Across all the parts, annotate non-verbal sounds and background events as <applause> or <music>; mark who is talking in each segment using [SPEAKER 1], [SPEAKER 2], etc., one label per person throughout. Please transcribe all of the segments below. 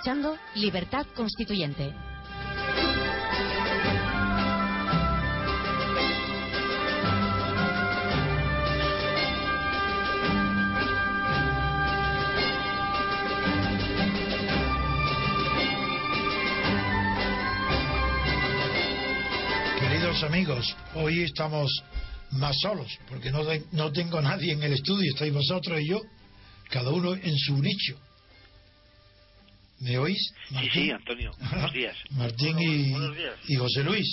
[SPEAKER 1] escuchando Libertad Constituyente.
[SPEAKER 2] Queridos amigos, hoy estamos más solos, porque no, no tengo nadie en el estudio, estáis vosotros y yo, cada uno en su nicho. ¿Me oís?
[SPEAKER 3] Sí,
[SPEAKER 2] Martín?
[SPEAKER 3] sí, Antonio. Buenos días.
[SPEAKER 2] Martín y,
[SPEAKER 4] Buenos días.
[SPEAKER 2] y José Luis.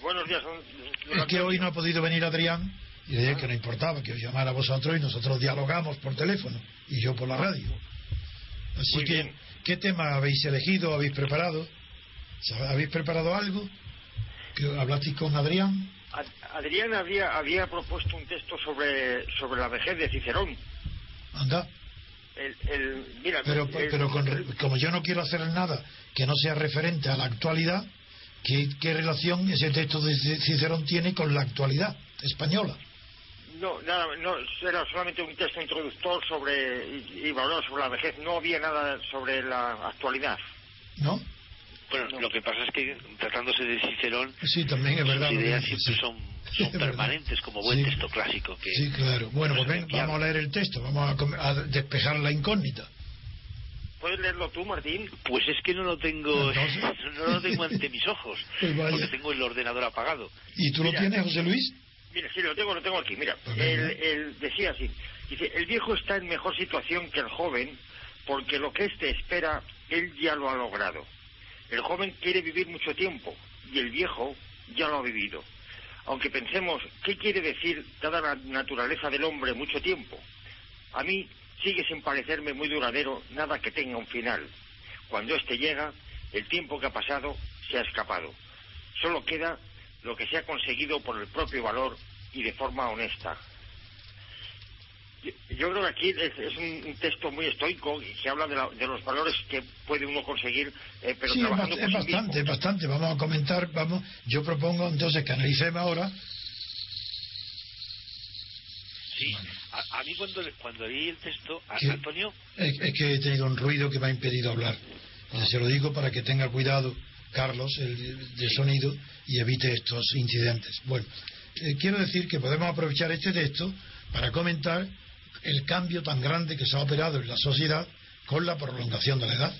[SPEAKER 4] Buenos días. don-
[SPEAKER 2] Es que hoy no ha podido venir Adrián y le dije que no importaba, que os llamara a vosotros y nosotros dialogamos por teléfono y yo por la radio. Así
[SPEAKER 4] Muy
[SPEAKER 2] que,
[SPEAKER 4] bien.
[SPEAKER 2] ¿qué tema habéis elegido, habéis preparado? ¿Habéis preparado algo? ¿Que hablasteis con Adrián?
[SPEAKER 4] Ad- Adrián había, había propuesto un texto sobre, sobre la vejez de Cicerón.
[SPEAKER 2] Anda.
[SPEAKER 4] El, el, mira,
[SPEAKER 2] Pero,
[SPEAKER 4] el-
[SPEAKER 2] pero con re- como yo no quiero hacer nada que no sea referente a la actualidad, ¿qué, qué relación ese texto de Cicerón tiene con la actualidad española?
[SPEAKER 4] No, nada, no, era solamente un texto introductor sobre, y, y valor sobre la vejez. No había nada sobre la actualidad.
[SPEAKER 2] ¿No?
[SPEAKER 3] Bueno,
[SPEAKER 4] No.
[SPEAKER 3] lo que pasa es que tratándose de Cicerón,
[SPEAKER 2] Sí, también es verdad.
[SPEAKER 3] sus ideas
[SPEAKER 2] dices,
[SPEAKER 3] siempre
[SPEAKER 2] sí.
[SPEAKER 3] son,
[SPEAKER 2] Es
[SPEAKER 3] son permanentes, como buen
[SPEAKER 2] Sí.
[SPEAKER 3] texto clásico. que
[SPEAKER 2] Sí, claro. Bueno, pues ven, vamos a leer el texto, vamos a, despejar la incógnita.
[SPEAKER 4] ¿Puedes leerlo tú, Martín?
[SPEAKER 3] Pues es que no lo tengo, <laughs> no lo tengo ante mis ojos, <laughs>
[SPEAKER 2] Pues
[SPEAKER 3] porque tengo el ordenador apagado.
[SPEAKER 2] ¿Y tú lo
[SPEAKER 4] Mira.
[SPEAKER 2] tienes, José Luis?
[SPEAKER 4] Mira, sí, lo tengo, lo tengo aquí. Mira,
[SPEAKER 2] Pues
[SPEAKER 4] el, el- decía así. Dice, el viejo está en mejor situación que el joven porque lo que éste espera, él ya lo ha logrado. El joven quiere vivir mucho tiempo y el viejo ya lo ha vivido. Aunque pensemos, ¿qué quiere decir dada la naturaleza del hombre mucho tiempo? A mí sigue sin parecerme muy duradero nada que tenga un final. Cuando éste llega, el tiempo que ha pasado se ha escapado. Solo queda lo que se ha conseguido por el propio valor y de forma honesta. Yo, creo que aquí es, es un, un texto muy estoico y se habla de, la- de los valores que puede uno conseguir, eh, pero
[SPEAKER 2] sí, es,
[SPEAKER 4] trabajando
[SPEAKER 2] es
[SPEAKER 4] sí
[SPEAKER 2] bastante, es
[SPEAKER 4] mismo.
[SPEAKER 2] bastante. Vamos a comentar, vamos. Yo propongo entonces que analicemos ahora.
[SPEAKER 3] Sí, a, a mí cuando, cuando leí el texto. Antonio,
[SPEAKER 2] Es, es que he tenido un ruido que me ha impedido hablar. Se lo digo para que tenga cuidado, Carlos, el de sonido, y evite estos incidentes. Bueno, eh, quiero decir que podemos aprovechar este texto para comentar el cambio tan grande que se ha operado en la sociedad con la prolongación de la edad.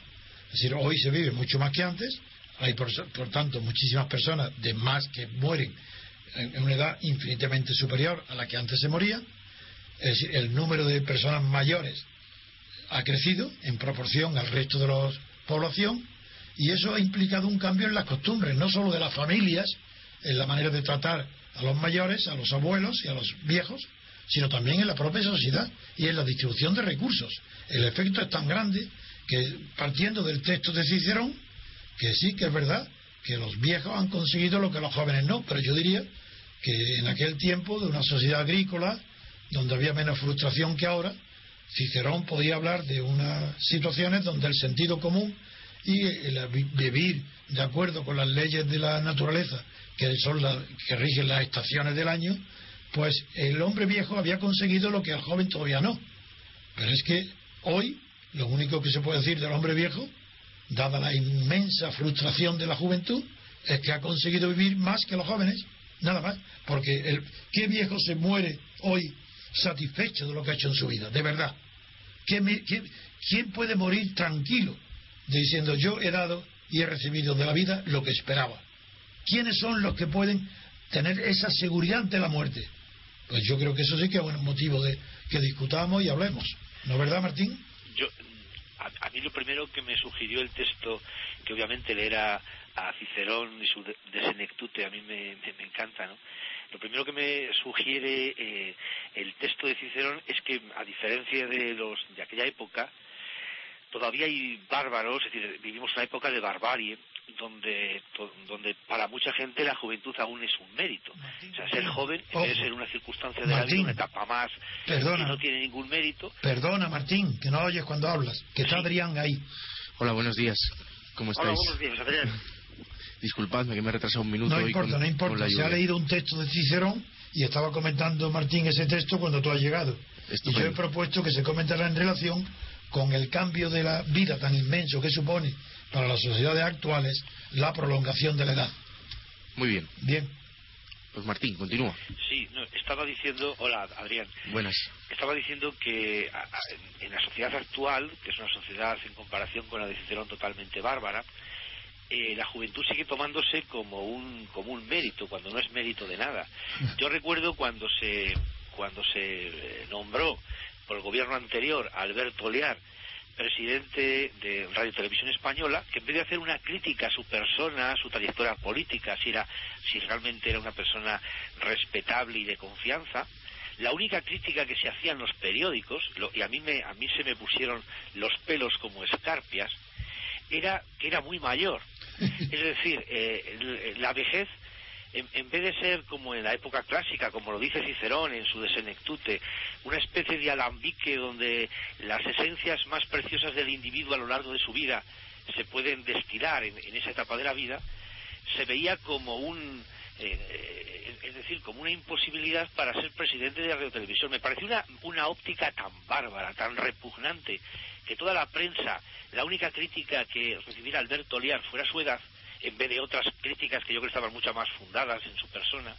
[SPEAKER 2] Es decir, hoy se vive mucho más que antes, hay por, tanto muchísimas personas de más que mueren en en una edad infinitamente superior a la que antes se moría. Es decir, el número de personas mayores ha crecido en proporción al resto de la población y eso ha implicado un cambio en las costumbres, no solo de las familias, en la manera de tratar a los mayores, a los abuelos y a los viejos, sino también en la propia sociedad y en la distribución de recursos. El efecto es tan grande que, partiendo del texto de Cicerón, que sí que es verdad que los viejos han conseguido lo que los jóvenes no, pero yo diría que en aquel tiempo de una sociedad agrícola, donde había menos frustración que ahora, Cicerón podía hablar de unas situaciones donde el sentido común y el vi- vivir de acuerdo con las leyes de la naturaleza, que son las que rigen las estaciones del año, pues el hombre viejo había conseguido lo que el joven todavía no. Pero es que hoy lo único que se puede decir del hombre viejo, dada la inmensa frustración de la juventud, es que ha conseguido vivir más que los jóvenes, nada más. Porque el, ¿qué viejo se muere hoy satisfecho de lo que ha hecho en su vida? De verdad. ¿Qué me- qué- ¿Quién puede morir tranquilo diciendo yo he dado y he recibido de la vida lo que esperaba? ¿Quiénes son los que pueden tener esa seguridad ante la muerte? Pues yo creo que eso sí que es un motivo de que discutamos y hablemos. ¿No es verdad, Martín?
[SPEAKER 3] yo a, a mí lo primero que me sugirió el texto, que obviamente leer a, Cicerón y su de, de Senectute a mí me, me- me encanta, ¿no? Lo primero que me sugiere eh, el texto de Cicerón es que, a diferencia de los de aquella época, todavía hay bárbaros, es decir, vivimos una época de barbarie, donde, to- donde para mucha gente la juventud aún es un mérito. O sea, ser joven en vez de
[SPEAKER 2] Ojo.
[SPEAKER 3] ser una circunstancia de la
[SPEAKER 2] Martín.
[SPEAKER 3] vida, una etapa más
[SPEAKER 2] Perdona.
[SPEAKER 3] que no tiene ningún mérito,
[SPEAKER 2] Perdona, Martín, que no oyes cuando hablas. Que está
[SPEAKER 3] Sí.
[SPEAKER 2] Adrián ahí.
[SPEAKER 5] Hola, buenos días. ¿Cómo
[SPEAKER 4] Hola,
[SPEAKER 5] estáis?
[SPEAKER 4] buenos días, Adrián. <laughs>
[SPEAKER 5] Disculpadme que me he retrasado un minuto
[SPEAKER 2] No
[SPEAKER 5] hoy
[SPEAKER 2] importa,
[SPEAKER 5] con,
[SPEAKER 2] no importa.
[SPEAKER 5] la
[SPEAKER 2] Se ha leído un texto de Cicerón y estaba comentando Martín ese texto cuando tú has llegado. Y yo he
[SPEAKER 5] Estupendo.
[SPEAKER 2] propuesto que se comentara en relación con el cambio de la vida tan inmenso que supone para las sociedades actuales la prolongación de la edad.
[SPEAKER 5] Muy bien.
[SPEAKER 2] Bien.
[SPEAKER 5] Pues Martín, continúa.
[SPEAKER 3] Sí, no, estaba diciendo, hola Adrián,
[SPEAKER 5] Buenas.
[SPEAKER 3] estaba diciendo que a- a- en la sociedad actual, que es una sociedad en comparación con la de Cicerón totalmente bárbara, eh, la juventud sigue tomándose como un como un mérito cuando no es mérito de nada. <laughs> Yo recuerdo cuando se cuando se eh, nombró por el gobierno anterior a Alberto Olear presidente de Radio Televisión Española, que en vez de hacer una crítica a su persona, a su trayectoria política, si era si realmente era una persona respetable y de confianza, la única crítica que se hacía en los periódicos, lo- y a mí, me, a mí se me pusieron los pelos como escarpias, era que era muy mayor. <laughs> Es decir, eh, la vejez, en, vez de ser como en la época clásica, como lo dice Cicerón en su Desenectute, una especie de alambique donde las esencias más preciosas del individuo a lo largo de su vida se pueden destilar en, en esa etapa de la vida, se veía como un eh, eh, es decir, como una imposibilidad para ser presidente de Radio Televisión. Me pareció una, una óptica tan bárbara, tan repugnante, que toda la prensa, la única crítica que recibiera Alberto Liar fuera su edad, en vez de otras críticas que yo creo estaban mucho más fundadas en su persona,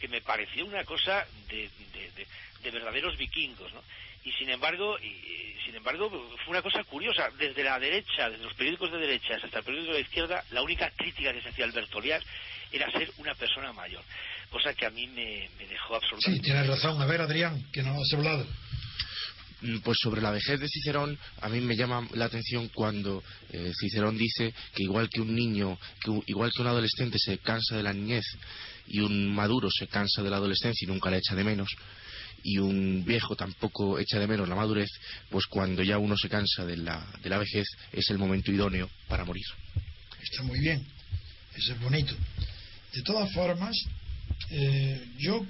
[SPEAKER 3] que me pareció una cosa de, de- de- de verdaderos vikingos, ¿no? Y sin embargo, y- sin embargo, fue una cosa curiosa. Desde la derecha, desde los periódicos de derecha hasta el periódico de la izquierda, la única crítica que se hacía a Alberto Liar era ser una persona mayor, cosa que a mí me, me dejó
[SPEAKER 2] Sí,
[SPEAKER 3] absolutamente.
[SPEAKER 2] tienes razón. A ver, Adrián, que no hablado.
[SPEAKER 5] Mm, Pues sobre la vejez de Cicerón, a mí me llama la atención cuando eh, Cicerón dice que igual que un niño, que igual que un adolescente se cansa de la niñez y un maduro se cansa de la adolescencia y nunca la echa de menos, y un viejo tampoco echa de menos la madurez, pues cuando ya uno se cansa de la, de la vejez es el momento idóneo para morir.
[SPEAKER 2] Está muy bien. Eso es bonito. De todas formas, eh, yo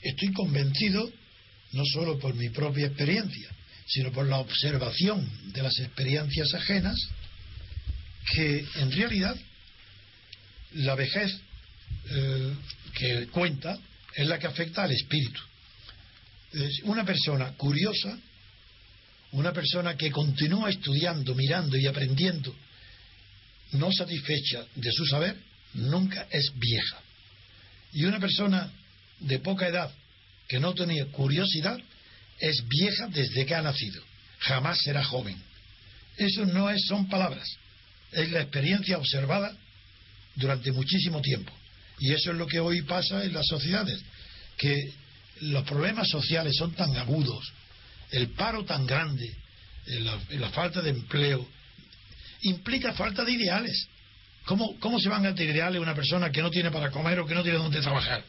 [SPEAKER 2] estoy convencido, no solo por mi propia experiencia, sino por la observación de las experiencias ajenas, que en realidad la vejez eh, que cuenta es la que afecta al espíritu. Es una persona curiosa, una persona que continúa estudiando, mirando y aprendiendo, no satisfecha de su saber, nunca es vieja. Y una persona de poca edad que no tenía curiosidad es vieja desde que ha nacido. Jamás será joven. Eso no es, son palabras. Es la experiencia observada durante muchísimo tiempo. Y eso es lo que hoy pasa en las sociedades. Que los problemas sociales son tan agudos, el paro tan grande, la, falta de empleo, implica falta de ideales. ¿Cómo, ¿Cómo se van a tener ideales una persona que no tiene para comer o que no tiene dónde trabajar?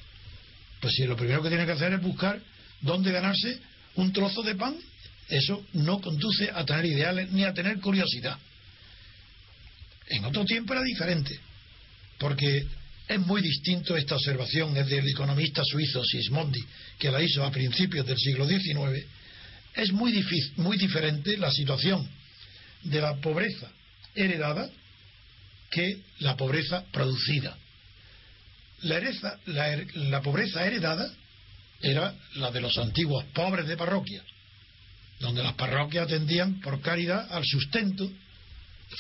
[SPEAKER 2] Pues si lo primero que tiene que hacer es buscar dónde ganarse un trozo de pan, eso no conduce a tener ideales ni a tener curiosidad. En otro tiempo era diferente, porque es muy distinto esta observación, es del economista suizo Sismondi, que la hizo a principios del siglo XIX. Es muy, difícil, muy diferente la situación de la pobreza heredada que la pobreza producida. La, hereza, la, pobreza heredada era la de los antiguos pobres de parroquia, donde las parroquias atendían por caridad al sustento,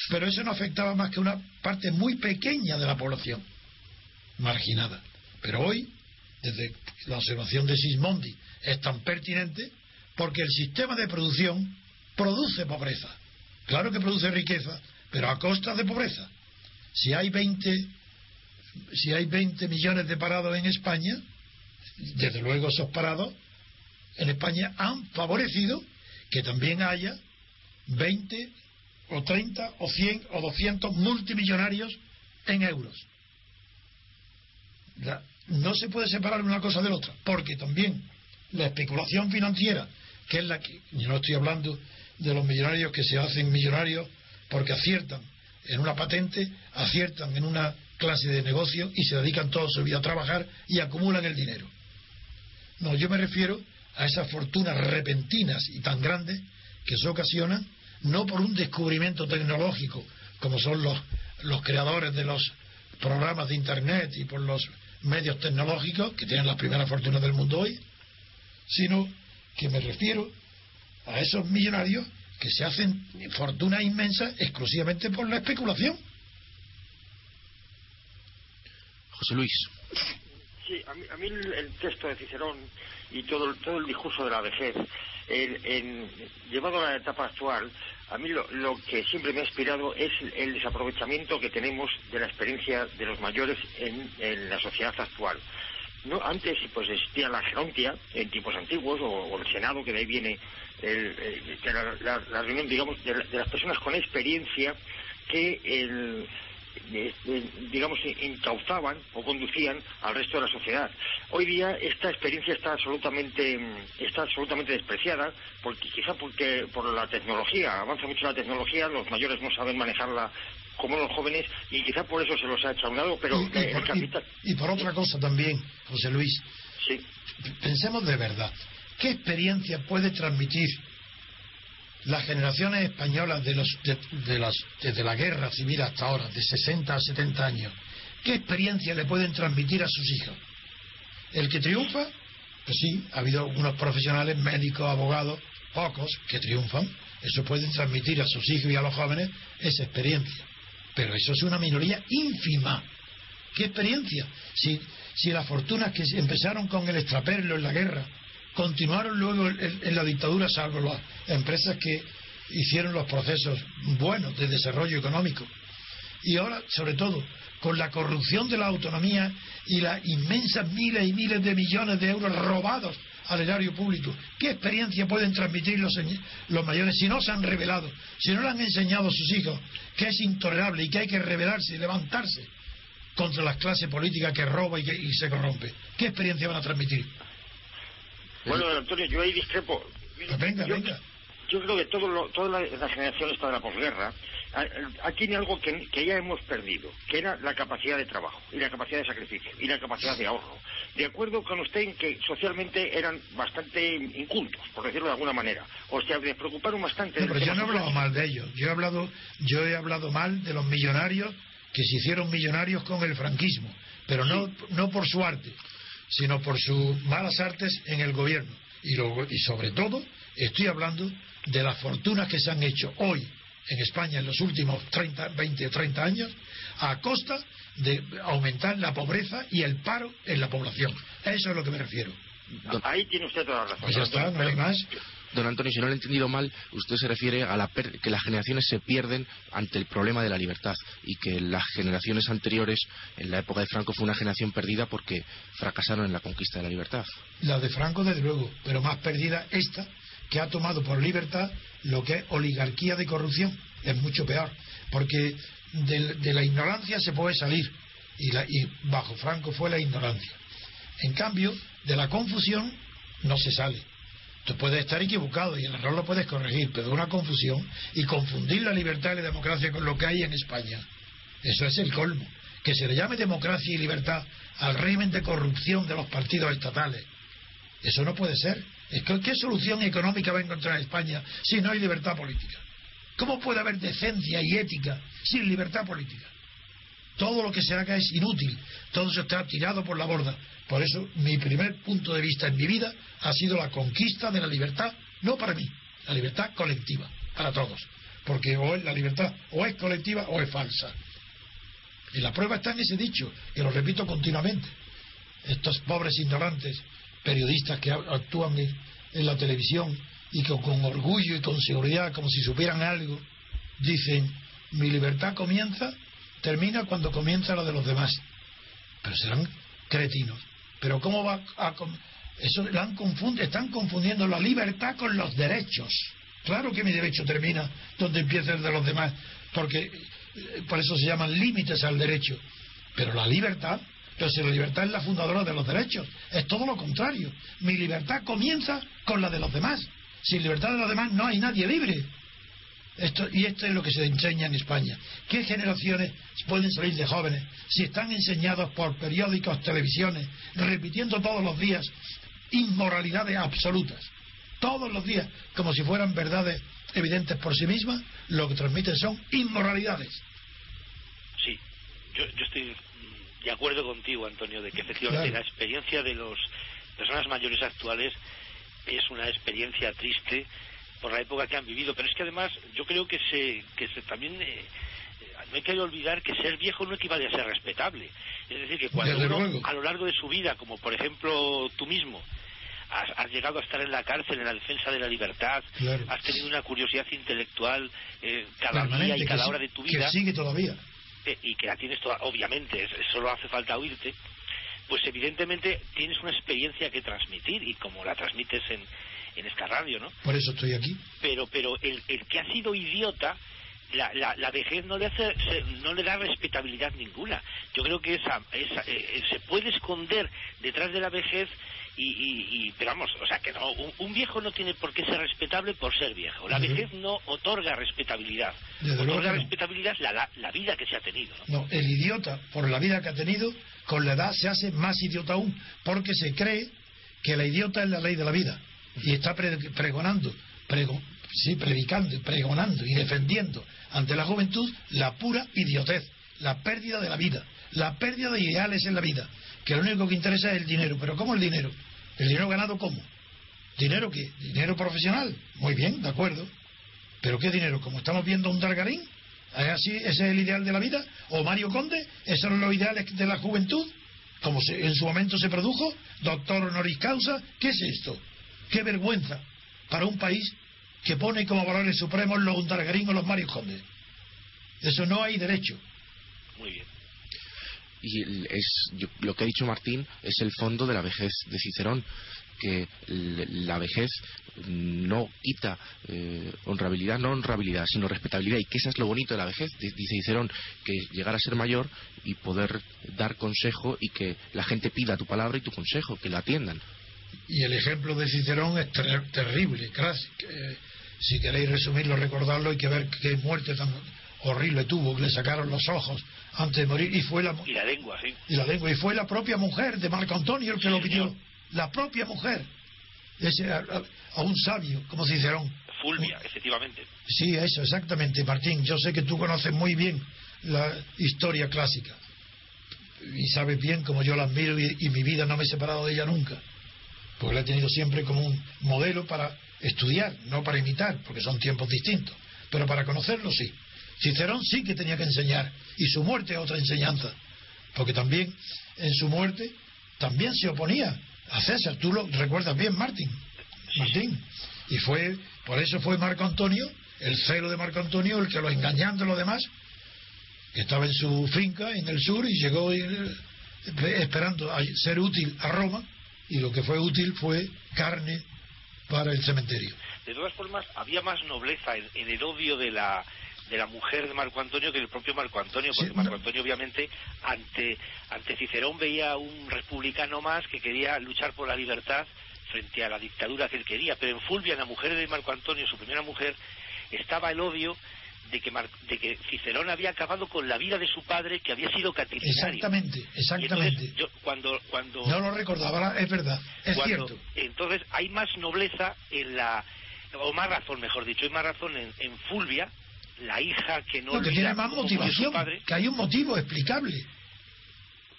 [SPEAKER 2] pero eso no afectaba más que una parte muy pequeña de la población marginada. Pero hoy, desde la observación de Sismondi, es tan pertinente porque el sistema de producción produce pobreza. Claro que produce riqueza, pero a costa de pobreza. Si hay 20, si hay 20 millones de parados en España, desde luego esos parados en España han favorecido que también haya 20 o 30 o 100 o 200 multimillonarios en euros. No se puede separar una cosa de la otra, porque también la especulación financiera, que es la que, yo no estoy hablando de los millonarios que se hacen millonarios porque aciertan en una patente, aciertan en una clase de negocio y se dedican toda su vida a trabajar y acumulan el dinero. No, yo me refiero a esas fortunas repentinas y tan grandes que se ocasionan no por un descubrimiento tecnológico como son los, los creadores de los programas de Internet y por los medios tecnológicos que tienen las primeras fortunas del mundo hoy, sino que me refiero a esos millonarios que se hacen fortunas inmensas exclusivamente por la especulación.
[SPEAKER 5] José Luis.
[SPEAKER 4] Sí, a mí, a mí el, texto de Cicerón y todo, el, todo el discurso de la vejez, en, llevado a la etapa actual, a mí lo, que siempre me ha inspirado es el desaprovechamiento que tenemos de la experiencia de los mayores en, la sociedad actual. No, antes pues existía la gerontia en tiempos antiguos o, el senado que de ahí viene la, reunión digamos de, las personas con experiencia que el, digamos, encauzaban o conducían al resto de la sociedad. Hoy día esta experiencia está absolutamente, está absolutamente despreciada, porque quizá porque por la tecnología, avanza mucho la tecnología, los mayores no saben manejarla como los jóvenes y quizá por eso se los ha echado a un lado, pero
[SPEAKER 2] y, por, otra cosa también, José Luis.
[SPEAKER 4] Sí.
[SPEAKER 2] Pensemos de verdad, ¿qué experiencia puede transmitir las generaciones españolas de los, de, las, desde la guerra civil hasta ahora, de 60 a 70 años, ¿qué experiencia le pueden transmitir a sus hijos? El que triunfa, pues sí, ha habido unos profesionales, médicos, abogados, pocos, que triunfan, eso pueden transmitir a sus hijos y a los jóvenes esa experiencia. Pero eso es una minoría ínfima. ¿Qué experiencia? Si, si las fortunas que empezaron con el extraperlo en la guerra, continuaron luego en, la dictadura, salvo las empresas que hicieron los procesos buenos de desarrollo económico. Y ahora, sobre todo, con la corrupción de la autonomía y las inmensas miles y miles de millones de euros robados al erario público, ¿qué experiencia pueden transmitir los, los mayores si no se han revelado, si no le han enseñado a sus hijos que es intolerable y que hay que rebelarse y levantarse contra las clases políticas que roba y, que, y se corrompe? ¿Qué experiencia van a transmitir?
[SPEAKER 4] Bueno, Antonio, yo ahí discrepo.
[SPEAKER 2] Venga,
[SPEAKER 4] yo,
[SPEAKER 2] venga.
[SPEAKER 4] Yo creo que todo toda la, generación esta de la posguerra aquí tiene algo que, ya hemos perdido, que era la capacidad de trabajo y la capacidad de sacrificio y la capacidad de ahorro. De acuerdo con usted en que socialmente eran bastante incultos, por decirlo de alguna manera. O sea, despreocuparon bastante.
[SPEAKER 2] No, pero yo no he hablado mal de ellos. Yo he hablado, yo he hablado mal de los millonarios que se hicieron millonarios con el franquismo, pero no, no por su arte sino por sus malas artes en el gobierno. Y, y sobre todo, estoy hablando de las fortunas que se han hecho hoy en España en los últimos 30, 20 o 30 años a costa de aumentar la pobreza y el paro en la población. A eso es a lo que me refiero.
[SPEAKER 4] Ahí tiene usted toda la razón.
[SPEAKER 2] Pues ya está, no hay más.
[SPEAKER 5] Don Antonio, si no lo he entendido mal, usted se refiere a la que las generaciones se pierden ante el problema de la libertad y que las generaciones anteriores, en la época de Franco, fue una generación perdida porque fracasaron en la conquista de la libertad.
[SPEAKER 2] La de Franco, desde luego, pero más perdida esta, que ha tomado por libertad lo que es oligarquía de corrupción. Es mucho peor, porque de, la ignorancia se puede salir y, y bajo Franco fue la ignorancia. En cambio, de la confusión no se sale Tú puedes estar equivocado y el error lo puedes corregir, pero una confusión y confundir la libertad y la democracia con lo que hay en España. Eso es el colmo. Que se le llame democracia y libertad al régimen de corrupción de los partidos estatales. Eso no puede ser. Es que, ¿Qué solución económica va a encontrar España si no hay libertad política? ¿Cómo puede haber decencia y ética sin libertad política? Todo lo que se haga es inútil, todo se está tirado por la borda. Por eso mi primer punto de vista en mi vida ha sido la conquista de la libertad, no para mí, la libertad colectiva, para todos. Porque o la libertad o es colectiva o es falsa. Y la prueba está en ese dicho, que lo repito continuamente. Estos pobres ignorantes periodistas que actúan en la televisión y que con orgullo y con seguridad, como si supieran algo, dicen, mi libertad comienza termina cuando comienza la de los demás. Pero serán cretinos. Pero ¿cómo va a... Eso están confundiendo la libertad con los derechos. Claro que mi derecho termina donde empieza el de los demás, porque eh, por eso se llaman límites al derecho. Pero la libertad, entonces la libertad es la fundadora de los derechos, es todo lo contrario. Mi libertad comienza con la de los demás. Sin libertad de los demás no hay nadie libre y esto es lo que se enseña en España. ¿Qué generaciones pueden salir de jóvenes si están enseñados por periódicos, televisiones, repitiendo todos los días inmoralidades absolutas? Todos los días, como si fueran verdades evidentes por sí mismas, lo que transmiten son inmoralidades.
[SPEAKER 3] Sí, yo, estoy de acuerdo contigo, Antonio, de que efectivamente la experiencia de las personas mayores actuales es una experiencia triste por la época que han vivido. Pero es que además yo creo que se, que se también eh, no hay que olvidar que ser viejo no equivale a ser respetable. Es decir, que cuando uno a lo largo de su vida, como por ejemplo tú mismo, has, has llegado a estar en la cárcel en la defensa de la libertad,
[SPEAKER 2] Claro.
[SPEAKER 3] has tenido una curiosidad intelectual eh, cada día
[SPEAKER 2] Permanente,
[SPEAKER 3] y
[SPEAKER 2] que
[SPEAKER 3] cada hora de tu
[SPEAKER 2] que
[SPEAKER 3] vida,
[SPEAKER 2] sigue todavía.
[SPEAKER 3] eh, y que la tienes toda, obviamente, solo hace falta oírte, pues evidentemente tienes una experiencia que transmitir y como la transmites en, en esta radio, ¿no?
[SPEAKER 2] Por eso estoy aquí.
[SPEAKER 3] Pero, pero el, el que ha sido idiota, la, la, la vejez no le, hace, se- no le da respetabilidad ninguna. Yo creo que esa, esa, eh, eh, se puede esconder detrás de la vejez y, y, y- pero vamos, o sea que no, un, un viejo no tiene por qué ser respetable por ser viejo. La vejez no otorga respetabilidad.
[SPEAKER 2] Desde
[SPEAKER 3] otorga
[SPEAKER 2] no.
[SPEAKER 3] respetabilidad la, la, la vida que se ha tenido. ¿no?
[SPEAKER 2] No, el idiota, por la vida que ha tenido, con la edad se hace más idiota aún, porque se cree que la idiota es la ley de la vida. Y está pre- pregonando, prego- sí, predicando, pregonando y defendiendo ante la juventud la pura idiotez, la pérdida de la vida, la pérdida de ideales en la vida, que lo único que interesa es el dinero. ¿Pero cómo el dinero? ¿El dinero ganado cómo? ¿Dinero qué? ¿Dinero profesional? Muy bien, de acuerdo. ¿Pero qué dinero? ¿Como estamos viendo un Dargarín? ¿Es así? ¿Ese es el ideal de la vida? ¿O Mario Conde? ¿Esos son los ideales de la juventud? Como en su momento se produjo, doctor honoris causa, ¿qué es esto? ¡Qué vergüenza para un país que pone como valores supremos los Dargarín o los Mario Conde! Eso no hay derecho.
[SPEAKER 3] Muy bien.
[SPEAKER 5] Y es yo- lo que ha dicho Martín es el fondo de la vejez de Cicerón, que la vejez no quita eh, honrabilidad, no honrabilidad, sino respetabilidad, y que eso es lo bonito de la vejez, di- dice Cicerón, que llegar a ser mayor y poder dar consejo y que la gente pida tu palabra y tu consejo, que la atiendan.
[SPEAKER 2] Y el ejemplo de Cicerón es ter- terrible. que, si queréis resumirlo, recordarlo, hay que ver qué muerte tan horrible tuvo, que le sacaron los ojos antes de morir. Y fue la,
[SPEAKER 3] Y la lengua, sí.
[SPEAKER 2] y la lengua. Y fue la propia mujer de Marco Antonio el que
[SPEAKER 3] Sí,
[SPEAKER 2] lo pidió.
[SPEAKER 3] señor.
[SPEAKER 2] La propia mujer. Ese, a, un sabio como Cicerón.
[SPEAKER 3] Fulvia, efectivamente.
[SPEAKER 2] Sí, eso, exactamente, Martín. Yo sé que tú conoces muy bien la historia clásica. Y sabes bien como yo la admiro y, y mi vida no me he separado de ella nunca. Porque la he tenido siempre como un modelo para estudiar, no para imitar, porque son tiempos distintos. Pero para conocerlo sí. Cicerón sí que tenía que enseñar. Y su muerte es otra enseñanza. Porque también en su muerte también se oponía a César. Tú lo recuerdas bien, Martín. Martín. Y fue, por eso fue Marco Antonio, el celo de Marco Antonio, el que lo engañando a los demás, que estaba en su finca en el sur y llegó eh, esperando a ser útil a Roma, y lo que fue útil fue carne para el cementerio.
[SPEAKER 3] De todas formas, había más nobleza en, en el odio de la de la mujer de Marco Antonio que el propio Marco Antonio, porque
[SPEAKER 2] Sí,
[SPEAKER 3] Marco. Antonio obviamente ante ante Cicerón veía un republicano más que quería luchar por la libertad frente a la dictadura que él quería, pero en Fulvia, la mujer de Marco Antonio, su primera mujer, estaba el odio de que, Mar- de que Cicerón había acabado con la vida de su padre que había sido catilinario.
[SPEAKER 2] Exactamente, exactamente.
[SPEAKER 3] yo, cuando cuando
[SPEAKER 2] No lo recordaba, es verdad, es
[SPEAKER 3] cuando-
[SPEAKER 2] cierto.
[SPEAKER 3] Entonces hay más nobleza en la, o más razón, mejor dicho, hay más razón en, en Fulvia, la hija que no
[SPEAKER 2] No, que
[SPEAKER 3] olvida
[SPEAKER 2] tiene más motivación,
[SPEAKER 3] padre,
[SPEAKER 2] que hay un motivo explicable.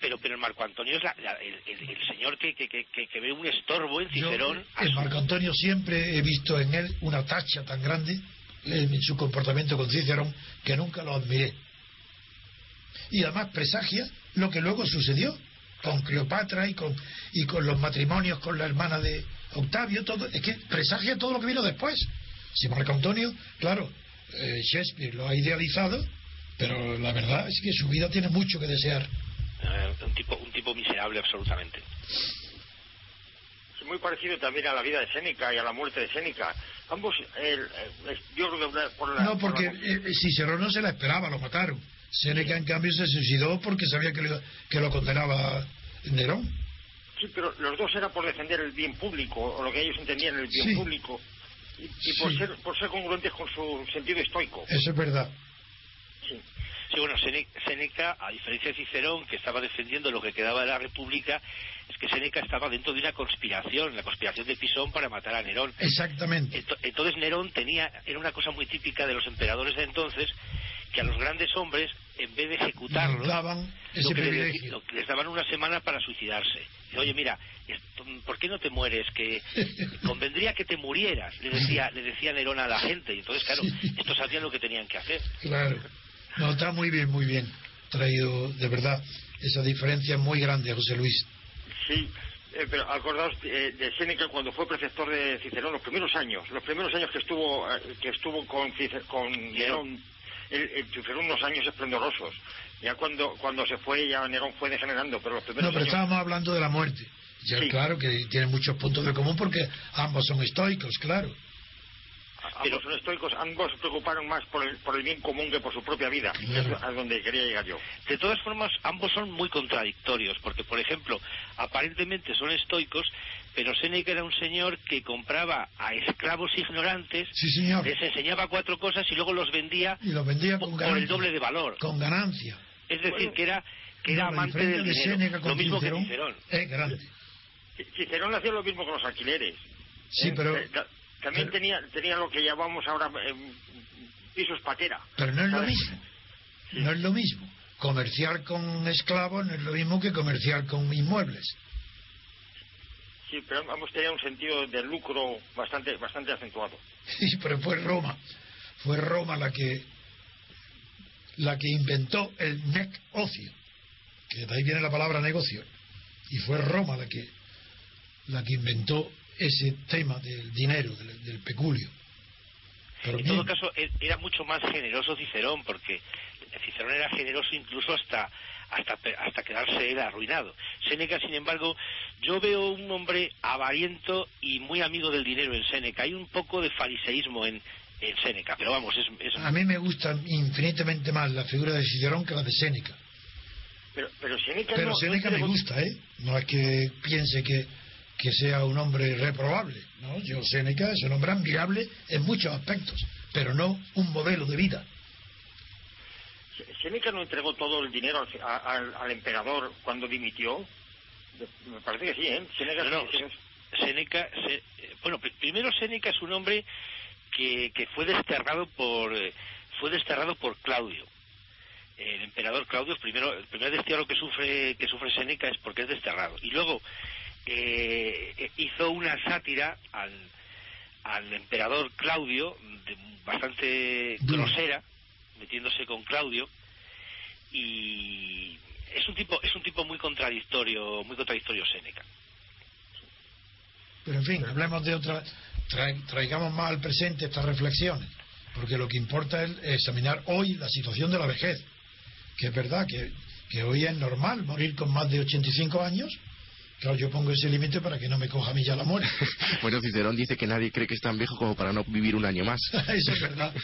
[SPEAKER 3] pero pero el Marco Antonio es la- la- el, el- el señor que, que, que, ve un estorbo en Cicerón. su-
[SPEAKER 2] Marco Antonio siempre he visto en él una tacha tan grande en su comportamiento con Cicerón que nunca lo admiré. Y además presagia lo que luego sucedió con Cleopatra y con, y con los matrimonios con la hermana de Octavio, todo, es que presagia todo lo que vino después. Si Marco Antonio, claro, eh, Shakespeare lo ha idealizado, pero la verdad es que su vida tiene mucho que desear.
[SPEAKER 3] un tipo un tipo miserable absolutamente.
[SPEAKER 4] Muy parecido también a la vida de Séneca y a la muerte de Séneca. Ambos, el- el- yo creo que por la...
[SPEAKER 2] No,
[SPEAKER 4] por
[SPEAKER 2] porque
[SPEAKER 4] la-
[SPEAKER 2] eh, Cicerón no se la esperaba, lo mataron. Séneca, en cambio, se suicidó porque sabía que, le- que lo condenaba Nerón.
[SPEAKER 4] Sí, pero los dos era por defender el bien público, o lo que ellos entendían el bien
[SPEAKER 2] Sí.
[SPEAKER 4] público, y, y por,
[SPEAKER 2] Sí.
[SPEAKER 4] ser, por ser congruentes con su sentido estoico.
[SPEAKER 2] Eso es verdad.
[SPEAKER 4] Sí.
[SPEAKER 3] Sí, bueno, Sene- Séneca, a diferencia de Cicerón, que estaba defendiendo lo que quedaba de la República, es que Séneca estaba dentro de una conspiración, la conspiración de Pisón para matar a Nerón.
[SPEAKER 2] Exactamente.
[SPEAKER 3] Ento- Entonces Nerón tenía, era una cosa muy típica de los emperadores de entonces, que a los grandes hombres, en vez de ejecutarlos,
[SPEAKER 2] daban
[SPEAKER 3] lo
[SPEAKER 2] ese
[SPEAKER 3] que, les, lo les daban una semana para suicidarse. Y, Oye, mira, ¿por qué no te mueres? Que <laughs> convendría que te murieras, le decía, le decía Nerón a la gente. Y entonces, claro, estos sabían lo que tenían que hacer.
[SPEAKER 2] Claro. No, está muy bien, muy bien traído, de verdad, esa diferencia muy grande, José Luis.
[SPEAKER 4] Sí, eh, pero acordaos eh, de Séneca cuando fue preceptor de Cicerón, los primeros años, los primeros años que estuvo eh, que estuvo con, con Nerón, Cicerón unos años esplendorosos. Ya cuando cuando se fue, ya Nerón fue degenerando, pero los primeros
[SPEAKER 2] No, pero
[SPEAKER 4] años...
[SPEAKER 2] estábamos hablando de la muerte. Ya claro que tienen muchos puntos de común porque ambos son estoicos, claro.
[SPEAKER 4] Ambos son estoicos, ambos se preocuparon más por el, por el bien común que por su propia vida, es a donde quería llegar yo.
[SPEAKER 3] De todas formas, ambos son muy contradictorios, porque, por ejemplo, aparentemente son estoicos, pero Séneca era un señor que compraba a esclavos ignorantes,
[SPEAKER 2] sí, señor.
[SPEAKER 3] les enseñaba cuatro cosas y luego los vendía,
[SPEAKER 2] y los vendía con
[SPEAKER 3] por el doble de valor.
[SPEAKER 2] Con ganancia.
[SPEAKER 3] Es decir, que era, que era amante del
[SPEAKER 2] de
[SPEAKER 3] dinero,
[SPEAKER 2] con
[SPEAKER 3] lo mismo
[SPEAKER 2] Cicerón
[SPEAKER 3] que Cicerón.
[SPEAKER 2] Es grande.
[SPEAKER 4] Cicerón hacía lo mismo con los alquileres.
[SPEAKER 2] Sí,
[SPEAKER 4] Eh,
[SPEAKER 2] pero...
[SPEAKER 4] eh, también tenía, tenía lo que llamamos ahora eh, pisos patera.
[SPEAKER 2] Pero no es lo mismo. No es lo mismo. Comerciar con esclavos no es lo mismo que comerciar con inmuebles.
[SPEAKER 4] Sí, pero ambos tenían un sentido de lucro bastante, bastante acentuado.
[SPEAKER 2] Sí, pero fue Roma. Fue Roma la que la que inventó el negocio. Que de ahí viene la palabra negocio. Y fue Roma la que la que inventó ese tema del dinero, del, del peculio. Pero
[SPEAKER 3] En
[SPEAKER 2] bien,
[SPEAKER 3] todo caso, e- era mucho más generoso Cicerón, porque Cicerón era generoso incluso hasta hasta hasta quedarse él arruinado. Séneca, sin embargo, yo veo un hombre avariento y muy amigo del dinero en Séneca. Hay un poco de fariseísmo en, en Séneca, pero vamos, es, es-
[SPEAKER 2] a mí me gusta infinitamente más la figura de Cicerón que la de Séneca.
[SPEAKER 4] Pero, pero no- no
[SPEAKER 2] me gusta, ¿eh? No es que piense que, que sea un hombre reprobable. ¿no? Yo, Séneca es un hombre admirable en muchos aspectos, pero no un modelo de vida.
[SPEAKER 4] Séneca no entregó todo el dinero al, al- al emperador cuando dimitió. Me parece que sí, ¿eh? Séneca
[SPEAKER 3] No. Séneca, se- eh, bueno, pr- primero Séneca es un hombre que, que fue desterrado por eh, fue desterrado por Claudio. El emperador Claudio, primero, el primer destierro que sufre que sufre Séneca es porque es desterrado. Y luego eh, hizo una sátira al, al emperador Claudio, de- bastante grosera, metiéndose con Claudio, y es un tipo es un tipo muy contradictorio, muy contradictorio Séneca.
[SPEAKER 2] Pero en fin, hablemos de otra. tra- traigamos más al presente estas reflexiones, porque lo que importa es examinar hoy la situación de la vejez. Que es verdad que, que hoy es normal morir con más de 85 años. Claro, yo pongo ese límite para que no me coja a mí ya la <laughs> muerte.
[SPEAKER 5] Bueno, Cicerón dice que nadie cree que es tan viejo como para no vivir un año más. <laughs>
[SPEAKER 2] eso es verdad.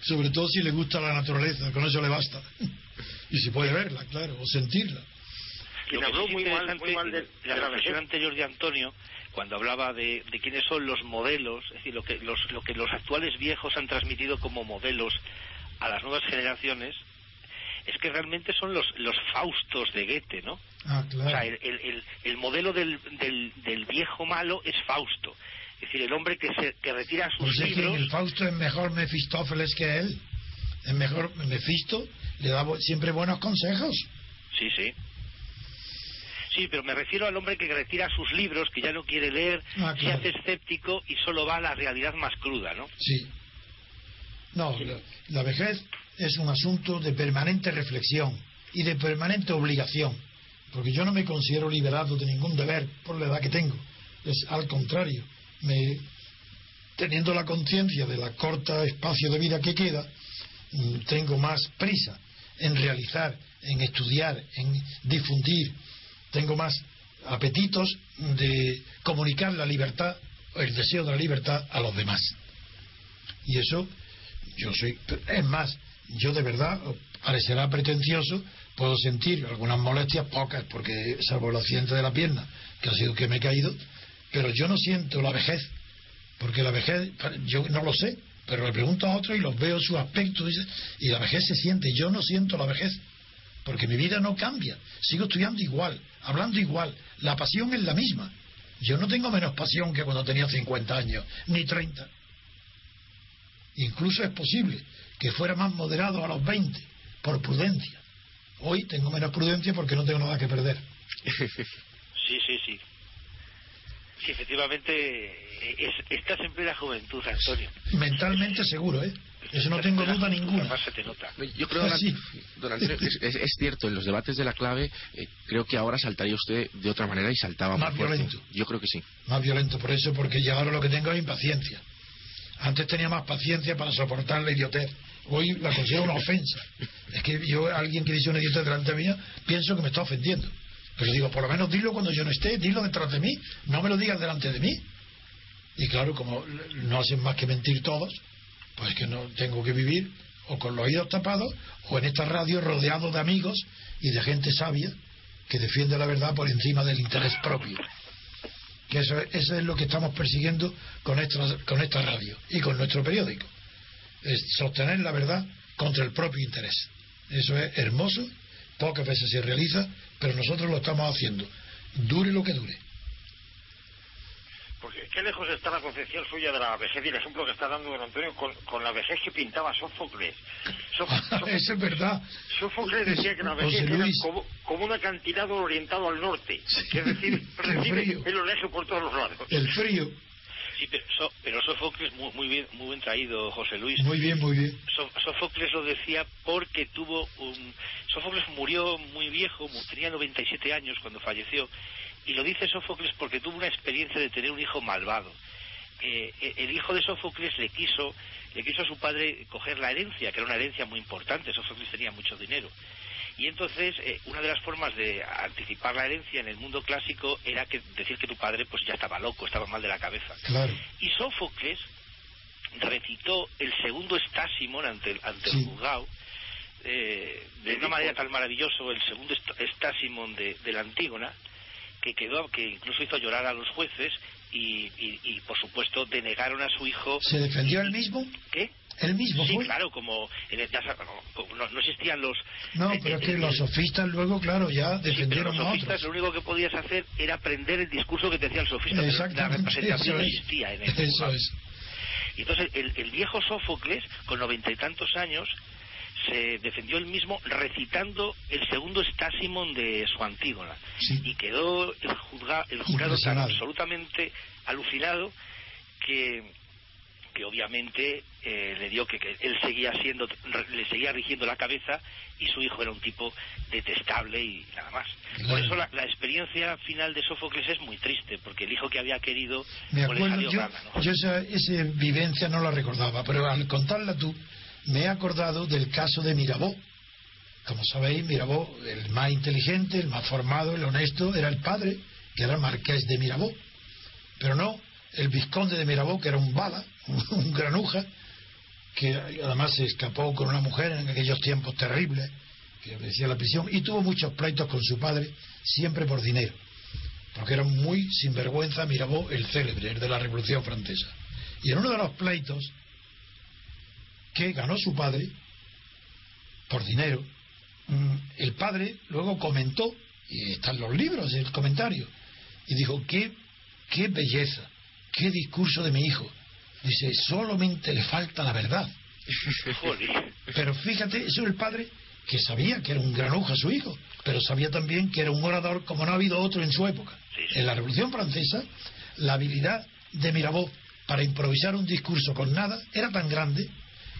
[SPEAKER 2] Sobre todo si le gusta la naturaleza, con eso le basta. Y si puede verla, claro, o sentirla.
[SPEAKER 4] Quien
[SPEAKER 3] Lo que
[SPEAKER 4] habló muy mal,
[SPEAKER 3] interesante,
[SPEAKER 4] muy mal de,
[SPEAKER 3] la reflexión anterior de Antonio, cuando hablaba de, de quiénes son los modelos, es decir, lo que los, lo que los actuales viejos han transmitido como modelos a las nuevas generaciones, es que realmente son los, los Faustos de Goethe, ¿no?
[SPEAKER 2] Ah,
[SPEAKER 3] O sea,
[SPEAKER 2] claro.
[SPEAKER 3] el, el, el- el modelo del, del, del viejo malo es Fausto. Es decir, el hombre que, se, que retira sus
[SPEAKER 2] Pues es que
[SPEAKER 3] libros...
[SPEAKER 2] el Fausto es mejor Mefistófeles que él. Es mejor Mefisto, le da siempre buenos consejos.
[SPEAKER 3] Sí, sí. Sí, pero me refiero al hombre que retira sus libros, que ya no quiere leer,
[SPEAKER 2] Ah,
[SPEAKER 3] se
[SPEAKER 2] claro.
[SPEAKER 3] hace escéptico y solo va a la realidad más cruda, ¿no?
[SPEAKER 2] Sí. No, la, la vejez es un asunto de permanente reflexión y de permanente obligación, porque yo no me considero liberado de ningún deber por la edad que tengo. Es al contrario, me, teniendo la conciencia de la corta espacio de vida que queda, mm, tengo más prisa en realizar, en estudiar, en difundir, tengo más apetitos de comunicar la libertad, el deseo de la libertad a los demás. Y eso, yo soy, es más, yo de verdad, parecerá pretencioso, puedo sentir algunas molestias, pocas, porque salvo el accidente de la pierna, que ha sido que me he caído, pero yo no siento la vejez, porque la vejez, yo no lo sé, pero le pregunto a otros y los veo su aspecto, y la vejez se siente, yo no siento la vejez, porque mi vida no cambia, sigo estudiando igual, hablando igual, la pasión es la misma. Yo no tengo menos pasión que cuando tenía 50 años, ni 30. Incluso es posible que fuera más moderado a los 20, por prudencia. Hoy tengo menos prudencia porque no tengo nada que perder. <laughs>
[SPEAKER 3] Sí, sí, sí. Sí, efectivamente, eh, es- estás en plena juventud, Antonio.
[SPEAKER 2] Mentalmente seguro, ¿eh? Eso no tengo duda ninguna.
[SPEAKER 3] Además se te nota.
[SPEAKER 5] Yo creo, don, <laughs>
[SPEAKER 2] Sí.
[SPEAKER 5] don Antonio, es, es- es cierto, en los debates de la clave, eh, creo que ahora saltaría usted de otra manera y saltaba
[SPEAKER 2] Más
[SPEAKER 5] más fuerte.
[SPEAKER 2] violento.
[SPEAKER 5] Yo creo que sí.
[SPEAKER 2] Más violento por eso, porque ya ahora lo que tengo es impaciencia. Antes tenía más paciencia para soportar la idiotez. Hoy la considero una ofensa. Es que yo, alguien que dice una idiotez delante mía, pienso que me está ofendiendo. Pero digo, por lo menos dilo cuando yo no esté, dilo detrás de mí, no me lo digas delante de mí. Y claro, como no hacen más que mentir todos, pues que no tengo que vivir o con los oídos tapados o en esta radio rodeado de amigos y de gente sabia que defiende la verdad por encima del interés propio. Que eso, eso es lo que estamos persiguiendo con esta, con esta radio y con nuestro periódico. Es sostener la verdad contra el propio interés. Eso es hermoso, pocas veces se realiza, pero nosotros lo estamos haciendo. Dure lo que dure.
[SPEAKER 4] Porque qué lejos está la concepción suya de la vejez y el ejemplo que está dando don Antonio con, con la vejez que pintaba Sófocles. <laughs> Sóf- Sóf-
[SPEAKER 2] Eso es verdad.
[SPEAKER 4] Sófocles decía que la vejez era como, como un acantilado orientado al norte, que es decir, <laughs> recibe
[SPEAKER 2] frío.
[SPEAKER 4] el oleaje por todos los lados.
[SPEAKER 2] El frío.
[SPEAKER 3] Sí, pero, So- pero Sófocles, muy, muy bien, muy bien traído, José Luis.
[SPEAKER 2] Muy bien, muy bien.
[SPEAKER 3] So- Sófocles lo decía porque tuvo un... Sófocles murió muy viejo, tenía 97 años cuando falleció, y lo dice Sófocles porque tuvo una experiencia de tener un hijo malvado. Eh, eh, el hijo de Sófocles le quiso, le quiso a su padre coger la herencia, que era una herencia muy importante, Sófocles tenía mucho dinero. Y entonces, eh, una de las formas de anticipar la herencia en el mundo clásico era que decir que tu padre pues ya estaba loco, estaba mal de la cabeza.
[SPEAKER 2] Claro.
[SPEAKER 3] Y Sófocles recitó el segundo estásimon ante el, ante
[SPEAKER 2] Sí.
[SPEAKER 3] el juzgado eh, de una manera tan maravilloso el segundo est- estásimon de, de la Antígona que quedó que incluso hizo llorar a los jueces y, y- y, por supuesto denegaron a su hijo
[SPEAKER 2] ¿Se defendió él mismo?
[SPEAKER 3] ¿qué?
[SPEAKER 2] Él mismo
[SPEAKER 3] Sí,
[SPEAKER 2] fue.
[SPEAKER 3] claro, como en el- ya no, no existían los
[SPEAKER 2] No,
[SPEAKER 3] eh,
[SPEAKER 2] pero es
[SPEAKER 3] eh,
[SPEAKER 2] que
[SPEAKER 3] eh,
[SPEAKER 2] los sofistas luego, claro, ya
[SPEAKER 3] Sí, pero
[SPEAKER 2] defendieron
[SPEAKER 3] los
[SPEAKER 2] a
[SPEAKER 3] sofistas
[SPEAKER 2] otros.
[SPEAKER 3] lo único que podías hacer era aprender el discurso que te decía el sofista, la representación no existía en el
[SPEAKER 2] Eso es.
[SPEAKER 3] Y entonces el, el viejo Sófocles, con noventa y tantos años, se defendió él mismo recitando el segundo estásimon de su Antígona.
[SPEAKER 2] Sí.
[SPEAKER 3] Y quedó el, juzga- el jurado tan absolutamente alucinado que, que obviamente eh, le dio que, que él seguía siendo, le seguía rigiendo la cabeza y su hijo era un tipo detestable y nada más. Por eso la, la experiencia final de Sófocles es muy triste, porque el hijo que había querido
[SPEAKER 2] Me
[SPEAKER 3] pues,
[SPEAKER 2] acuerdo,
[SPEAKER 3] salió
[SPEAKER 2] yo,
[SPEAKER 3] ¿no?
[SPEAKER 2] yo esa, esa vivencia no la recordaba, pero al contarla tú, me he acordado del caso de Mirabeau. Como sabéis, Mirabeau, el más inteligente, el más formado, el honesto, era el padre, que era el marqués de Mirabeau. Pero no el vizconde de Mirabeau, que era un bala, <laughs> un granuja, que además se escapó con una mujer en aquellos tiempos terribles, que decía la prisión, y tuvo muchos pleitos con su padre, siempre por dinero porque era muy sinvergüenza Mirabeau, el célebre, el de la Revolución Francesa. Y en uno de los pleitos que ganó su padre, por dinero, mm, el padre luego comentó, y están los libros, el comentario, y dijo, qué, qué belleza, qué discurso de mi hijo. Dice, solamente le falta la verdad. Pero fíjate, eso es el padre que sabía que era un granuja su hijo, pero sabía también que era un orador como no ha habido otro en su época. En la Revolución Francesa, la habilidad de Mirabeau para improvisar un discurso con nada era tan grande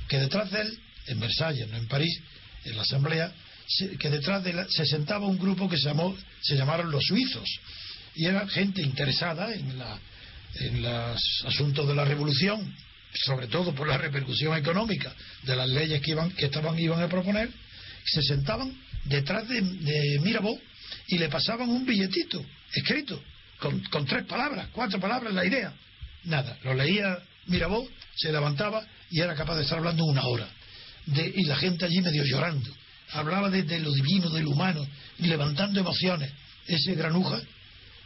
[SPEAKER 2] que detrás de él, en Versalles, no en París, en la Asamblea, se- que detrás de él se sentaba un grupo que se, llamó, se llamaron los suizos. Y era gente interesada en, la, en los asuntos de la revolución, sobre todo por la repercusión económica de las leyes que, iban, que estaban, iban a proponer, se sentaban detrás de, de Mirabeau y le pasaban un billetito escrito con, con tres palabras, cuatro palabras la idea. Nada, lo leía Mirabeau, se levantaba y era capaz de estar hablando una hora. De- y la gente allí medio llorando. Hablaba de, lo divino, de lo humano, levantando emociones. Ese granuja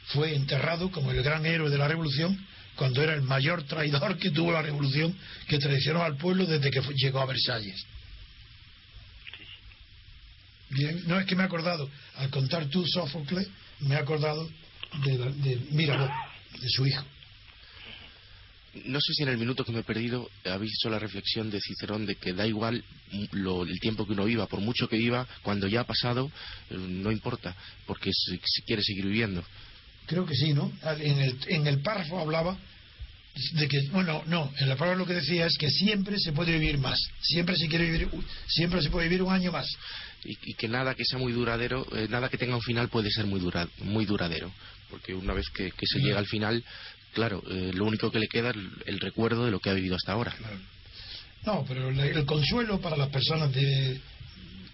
[SPEAKER 2] fue enterrado como el gran héroe de la revolución cuando era el mayor traidor que tuvo la revolución que traicionó al pueblo desde que llegó a Versalles. Bien, no es que me he acordado, al contar tú Sófocles, me he acordado de, de Mirabeau, de su hijo.
[SPEAKER 5] No sé si en el minuto que me he perdido habéis hecho la reflexión de Cicerón de que da igual lo- el tiempo que uno viva, por mucho que viva, cuando ya ha pasado, eh, no importa, porque si, si quiere seguir viviendo.
[SPEAKER 2] Creo que sí, ¿no? En el, en el párrafo hablaba de que, bueno, no, en la palabra lo que decía es que siempre se puede vivir más, siempre se quiere vivir, siempre se puede vivir un año más.
[SPEAKER 5] Y, que nada que sea muy duradero, eh, nada que tenga un final puede ser muy, dura, muy duradero, porque una vez que, se llega al final, claro, eh, lo único que le queda es el, recuerdo de lo que ha vivido hasta ahora.
[SPEAKER 2] No, pero el, consuelo para las personas de,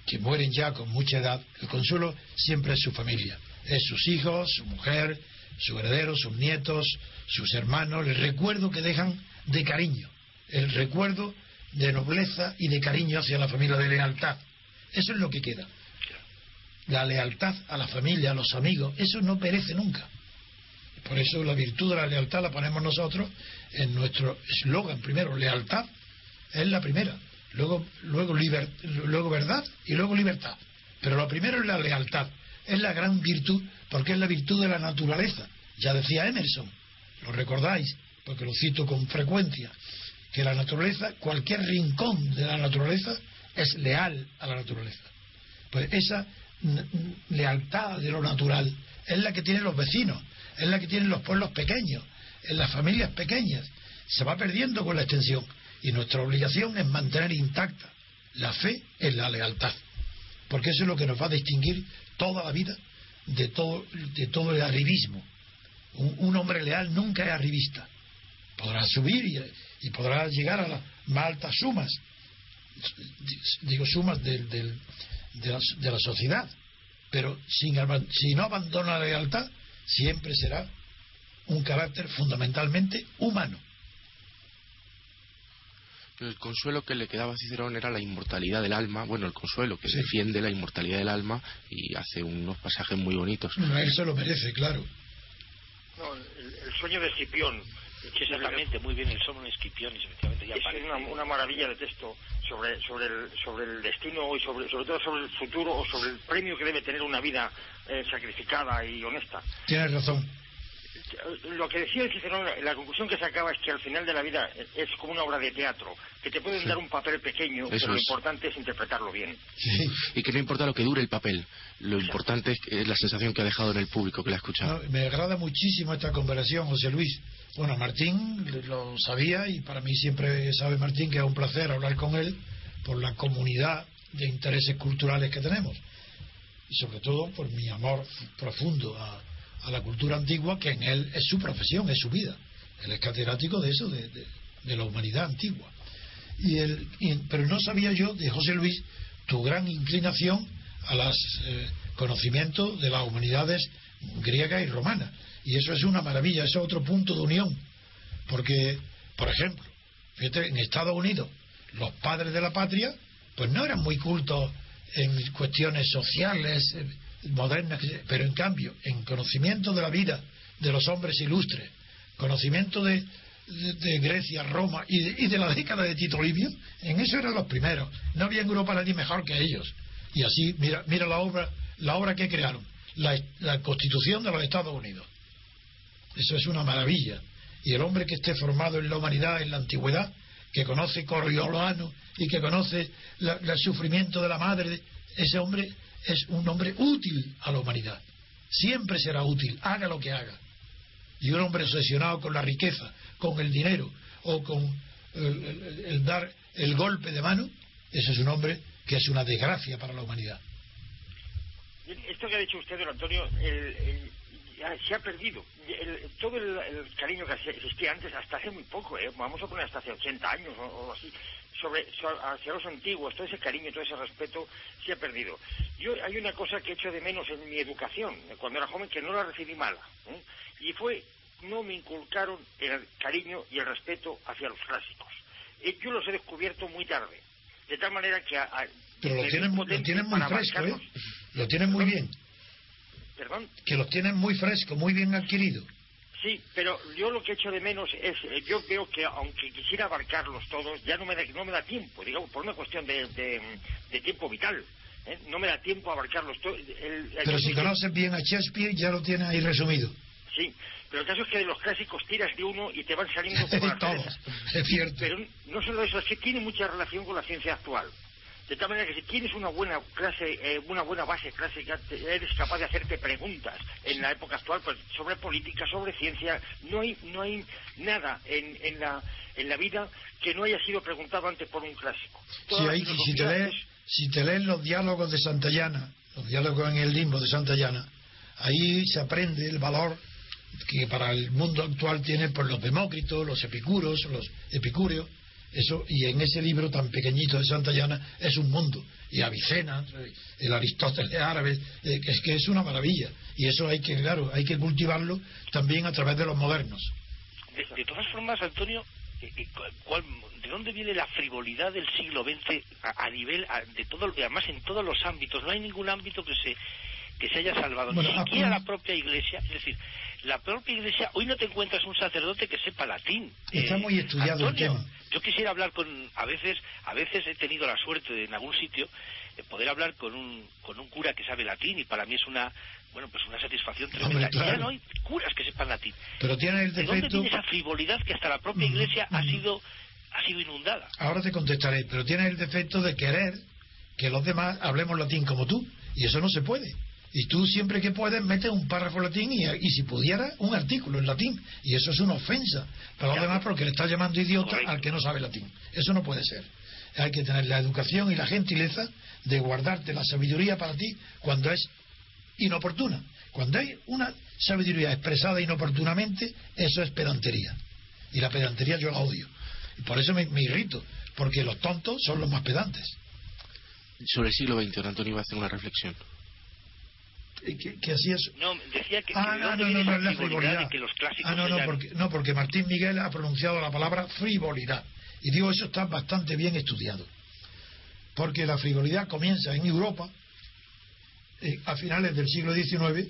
[SPEAKER 2] que mueren ya con mucha edad, el consuelo siempre es su familia, es sus hijos, su mujer, sus herederos, sus nietos, sus hermanos, el recuerdo que dejan de cariño, el recuerdo de nobleza y de cariño hacia la familia, de lealtad. Eso es lo que queda. La lealtad a la familia, a los amigos, eso no perece nunca. Por eso la virtud de la lealtad la ponemos nosotros en nuestro eslogan. Primero, lealtad es la primera. Luego, luego, luego verdad y luego libertad. Pero lo primero es la lealtad. Es la gran virtud porque es la virtud de la naturaleza. Ya decía Emerson, lo recordáis, porque lo cito con frecuencia, que la naturaleza, cualquier rincón de la naturaleza, es leal a la naturaleza. Pues esa lealtad de lo natural es la que tienen los vecinos, es la que tienen los pueblos pequeños, en las familias pequeñas. Se va perdiendo con la extensión y nuestra obligación es mantener intacta la fe en la lealtad, porque eso es lo que nos va a distinguir toda la vida de todo, de todo el arribismo. Un, hombre leal nunca es arribista. Podrá subir y, podrá llegar a las más altas sumas, digo sumas de, la, sociedad, pero sin, si no abandona la lealtad, siempre será un carácter fundamentalmente humano.
[SPEAKER 5] El consuelo que le quedaba a Cicerón era la inmortalidad del alma, bueno, el consuelo que defiende la inmortalidad del alma y hace unos pasajes muy bonitos.
[SPEAKER 2] él se lo merece, claro.
[SPEAKER 4] No, el, sueño de Escipión.
[SPEAKER 3] Exactamente, muy bien, el sueño de Escipión, efectivamente ya
[SPEAKER 4] es una, una, maravilla de texto sobre, sobre, el, sobre el destino y sobre, sobre todo sobre el futuro o sobre el premio que debe tener una vida eh, sacrificada y honesta.
[SPEAKER 2] Tienes razón
[SPEAKER 4] lo que decía el Cicerón, la conclusión que sacaba es que al final de la vida es como una obra de teatro, que te pueden dar un papel pequeño, pero lo importante es interpretarlo bien.
[SPEAKER 5] Y que no importa lo que dure el papel, lo importante es la sensación que ha dejado en el público que la ha escuchado.
[SPEAKER 2] me agrada muchísimo esta conversación, José Luis. Bueno, Martín lo sabía y para mí siempre sabe Martín que es un placer hablar con él por la comunidad de intereses culturales que tenemos y sobre todo por mi amor profundo a a la cultura antigua, que en él es su profesión, es su vida. Él es catedrático de eso, de, la humanidad antigua. Y el, pero no sabía yo, de José Luis, tu gran inclinación a los eh, conocimientos de las humanidades griega y romana. Y eso es una maravilla, eso es otro punto de unión. Porque, por ejemplo, fíjate, en Estados Unidos, los padres de la patria, pues no eran muy cultos en cuestiones sociales, eh, modernas, pero en cambio, en conocimiento de la vida de los hombres ilustres, conocimiento de, de, Grecia, Roma y de, la década de Tito Livio, en eso eran los primeros. No había en Europa nadie mejor que ellos. Y así, mira, mira la obra, la obra que crearon, la, la Constitución de los Estados Unidos. Eso es una maravilla. Y el hombre que esté formado en la humanidad, en la antigüedad, que conoce Coriolano y que conoce el sufrimiento de la madre, ese hombre es un hombre útil a la humanidad. Siempre será útil, haga lo que haga. Y un hombre obsesionado con la riqueza, con el dinero o con el, dar el golpe de mano, ese es un hombre que es una desgracia para la humanidad.
[SPEAKER 4] Esto que ha dicho usted, don Antonio, se ha perdido. todo el, cariño que existía antes, hasta hace muy poco, ¿eh? vamos a poner hasta hace 80 años o así, sobre, hacia los antiguos, todo ese cariño, todo ese respeto se ha perdido. Yo hay una cosa que he hecho de menos en mi educación, cuando era joven, que no la recibí mala, ¿eh? y fue, no me inculcaron el cariño y el respeto hacia los clásicos. yo los he descubierto muy tarde, de tal manera que...
[SPEAKER 2] Pero lo tienen, lo tienen muy fresco, ¿eh? Lo tienen muy bien.
[SPEAKER 4] ¿Perdón?
[SPEAKER 2] Que los tienen muy fresco, muy bien adquirido.
[SPEAKER 4] Sí, pero yo lo que echo de menos es, eh, yo veo que aunque quisiera abarcarlos todos, ya no me da, no me da tiempo, digamos, por una cuestión de, de, tiempo vital. ¿eh? No me da tiempo a abarcarlos todos.
[SPEAKER 2] pero si conoces bien a Shakespeare, ya lo tienes ahí resumido.
[SPEAKER 4] Sí, pero el caso es que de los clásicos tiras de uno y te van saliendo <laughs>
[SPEAKER 2] por todos, es cierto.
[SPEAKER 4] Pero no solo eso, es que tiene mucha relación con la ciencia actual. De tal manera que si tienes una buena clase, eh, una buena base clásica, eres capaz de hacerte preguntas. En la época actual, pues sobre política, sobre ciencia, no hay, no hay nada en, en la en la vida que no haya sido preguntado antes por un clásico.
[SPEAKER 2] si, te lees, si te lees los diálogos de Santayana, los diálogos en el limbo de Santayana, ahí se aprende el valor que para el mundo actual tiene por los demócritos, los epicuros, los epicúreos, eso, y en ese libro tan pequeñito de Santayana es un mundo. Y Avicena, el Aristóteles árabe, eh, es que es una maravilla. Y eso hay que, claro, hay que cultivarlo también a través de los modernos.
[SPEAKER 3] De, todas formas, Antonio, eh, eh, ¿de dónde viene la frivolidad del siglo XX a, nivel, de todo, además en todos los ámbitos? No hay ningún ámbito que se que se haya salvado, ni siquiera la propia Iglesia. Es decir, la propia Iglesia, hoy no te encuentras un sacerdote que sepa latín.
[SPEAKER 2] Está muy estudiado el tema.
[SPEAKER 3] Yo quisiera hablar con, a veces, a veces he tenido la suerte de en algún sitio de poder hablar con un, con un cura que sabe latín y para mí es una, bueno, pues una satisfacción tremenda. ya no hay curas que sepan latín.
[SPEAKER 2] Pero tiene el defecto...
[SPEAKER 3] ¿De dónde viene esa frivolidad que hasta la propia Iglesia ha sido ha sido inundada?
[SPEAKER 2] Ahora te contestaré, pero tiene el defecto de querer que los demás hablemos latín como tú y eso no se puede. Y tú siempre que puedes metes un párrafo latín y, y, si pudiera un artículo en latín. Y eso es una ofensa para los demás porque le estás llamando idiota al que no sabe latín. Eso no puede ser. Hay que tener la educación y la gentileza de guardarte la sabiduría para ti cuando es inoportuna. Cuando hay una sabiduría expresada inoportunamente, eso es pedantería. Y la pedantería yo la odio. Y por eso me, me irrito, porque los tontos son los más pedantes.
[SPEAKER 5] Sobre el siglo XX, Antonio iba a hacer una reflexión
[SPEAKER 2] que, así es.
[SPEAKER 3] No, decía que,
[SPEAKER 2] ah, no, no, no, la frivolidad.
[SPEAKER 3] Que los
[SPEAKER 2] ah, no, no, porque, no, porque Martín Miguel ha pronunciado la palabra frivolidad. Y digo, eso está bastante bien estudiado. Porque la frivolidad comienza en Europa eh, a finales del siglo XIX,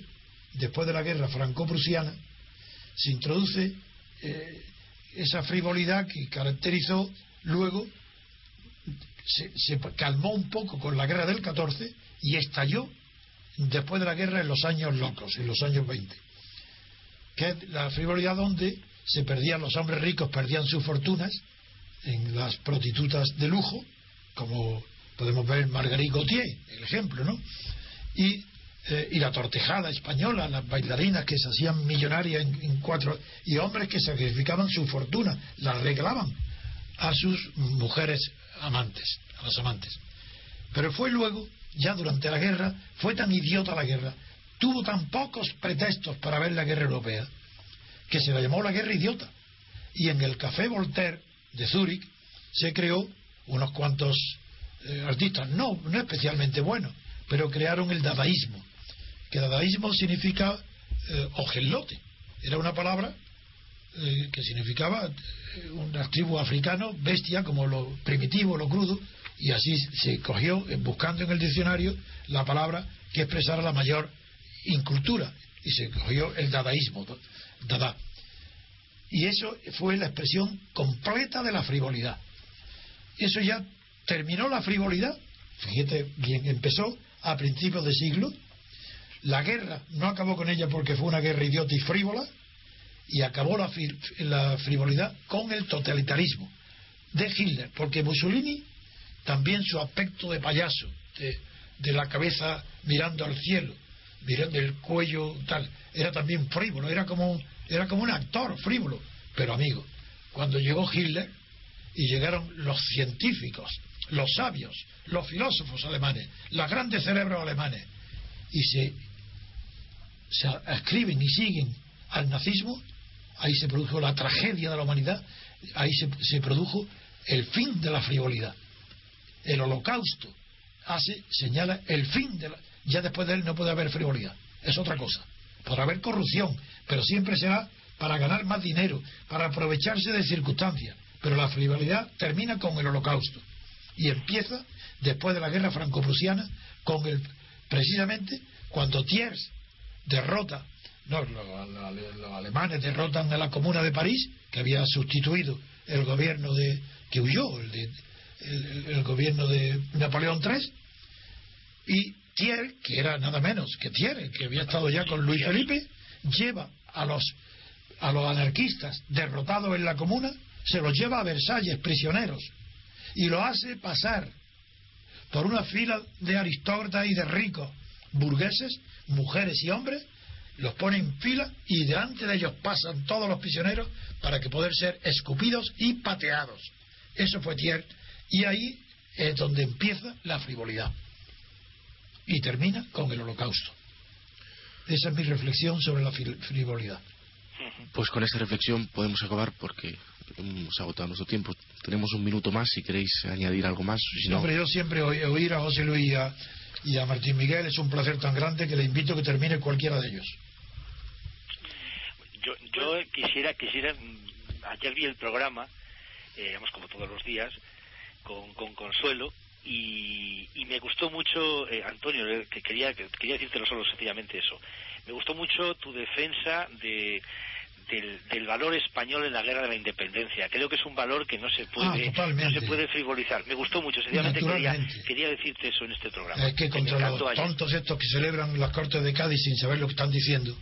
[SPEAKER 2] después de la guerra franco-prusiana, se introduce eh, esa frivolidad que caracterizó luego, se, se calmó un poco con la guerra del 14 y estalló después de la guerra en los años locos, en los años 20. Que es la frivolidad donde se perdían los hombres ricos, perdían sus fortunas en las prostitutas de lujo, como podemos ver Marguerite Gautier, el ejemplo, ¿no? Y, eh, y la tortejada española, las bailarinas que se hacían millonarias en, en, cuatro, y hombres que sacrificaban su fortuna, la reglaban a sus mujeres amantes, a las amantes. Pero fue luego ya durante la guerra, fue tan idiota la guerra, tuvo tan pocos pretextos para ver la guerra europea, que se la llamó la guerra idiota. Y en el Café Voltaire de Zúrich se creó unos cuantos eh, artistas, no, no especialmente buenos, pero crearon el dadaísmo, que dadaísmo significa eh, ojelote, era una palabra eh, que significaba un tribu africano, bestia, como lo primitivo, lo crudo, y así se cogió, eh, buscando en el diccionario, la palabra que expresara la mayor incultura, y se cogió el dadaísmo, dada. Y eso fue la expresión completa de la frivolidad. Eso ya terminó la frivolidad, fíjate bien, empezó a principios de siglo, la guerra no acabó con ella porque fue una guerra idiota y frívola, y acabó la, la frivolidad con el totalitarismo de Hitler, porque Mussolini también su aspecto de payaso, de, la cabeza mirando al cielo, mirando el cuello tal, era también frívolo, era como, era como un actor frívolo, pero amigo, cuando llegó Hitler y llegaron los científicos, los sabios, los filósofos alemanes, los grandes cerebros alemanes, y se, se escriben y siguen al nazismo, ahí se produjo la tragedia de la humanidad, ahí se, produjo el fin de la frivolidad el holocausto hace, señala el fin de la, ya después de él no puede haber frivolidad, es otra cosa. Podrá haber corrupción, pero siempre será para ganar más dinero, para aprovecharse de circunstancias. Pero la frivolidad termina con el holocausto y empieza después de la guerra franco-prusiana con el precisamente cuando Thiers derrota no, los, alemanes derrotan a la Comuna de París, que había sustituido el gobierno de que huyó, el de, el, gobierno de Napoleón III, y Thiers, que era nada menos que Thiers, que había estado ya con Luis Felipe, lleva a los, a los anarquistas derrotados en la comuna, se los lleva a Versalles prisioneros y lo hace pasar por una fila de aristócratas y de ricos burgueses, mujeres y hombres, los pone en fila y delante de ellos pasan todos los prisioneros para que poder ser escupidos y pateados. Eso fue Thiers y ahí es donde empieza la frivolidad y termina con el holocausto. Esa es mi reflexión sobre la frivolidad.
[SPEAKER 5] Pues con esta reflexión podemos acabar porque hemos agotado nuestro tiempo. Tenemos un minuto más si queréis añadir algo más. Si
[SPEAKER 2] Hombre, yo siempre oír a José Luis y a, y Martín Miguel es un placer tan grande que le invito a que termine cualquiera de ellos.
[SPEAKER 3] Yo, yo quisiera, quisiera, ayer vi el programa, eh, digamos como todos los días, con, con Consuelo, y, me gustó mucho, eh, Antonio, eh, que quería, que quería decírtelo solo sencillamente eso, me gustó mucho tu defensa de, del, valor español en la guerra de la independencia. Creo que es un valor que no se puede,
[SPEAKER 2] ah, no
[SPEAKER 3] se puede frivolizar. Me gustó mucho, sencillamente quería, quería, decirte eso en este programa.
[SPEAKER 2] Es que contra los tontos estos que celebran las Cortes de Cádiz sin saber lo que están diciendo,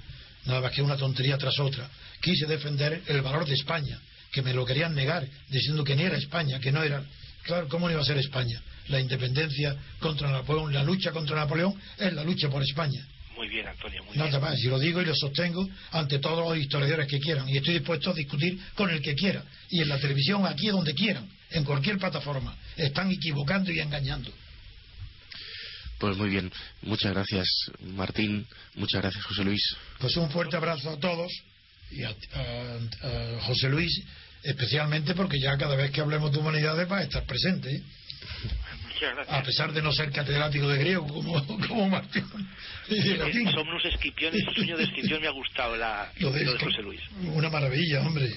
[SPEAKER 2] nada más que una tontería tras otra, quise defender el valor de España, que me lo querían negar, diciendo que ni era España, que no era. Claro, ¿cómo no iba a ser España? La independencia contra Napoleón, la lucha contra Napoleón es la lucha por España.
[SPEAKER 3] Muy bien, Antonio, muy
[SPEAKER 2] Nada más, y lo digo y lo sostengo ante todos los historiadores que quieran, y estoy dispuesto a discutir con el que quiera, y en la televisión, aquí donde quieran, en cualquier plataforma. Están equivocando y engañando.
[SPEAKER 5] Pues muy bien, muchas gracias Martín, muchas gracias José Luis.
[SPEAKER 2] Pues un fuerte abrazo a todos y a, José Luis especialmente porque ya cada vez que hablemos de humanidades va a estar presente. ¿eh? A pesar de no ser catedrático de griego como, <laughs> como Martín.
[SPEAKER 3] Somos unos esquipiones, el sueño de Escipión me ha gustado la, lo, de, José Luis.
[SPEAKER 2] Una maravilla, hombre.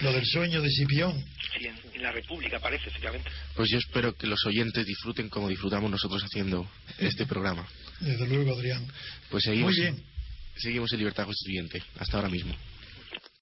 [SPEAKER 2] Lo del sueño de Escipión.
[SPEAKER 3] Sí, en, la República parece, efectivamente.
[SPEAKER 5] Pues yo espero que los oyentes disfruten como disfrutamos nosotros haciendo este programa.
[SPEAKER 2] Desde luego, Adrián.
[SPEAKER 5] Pues seguimos, Muy bien. seguimos en Libertad Constituyente. Hasta ahora mismo.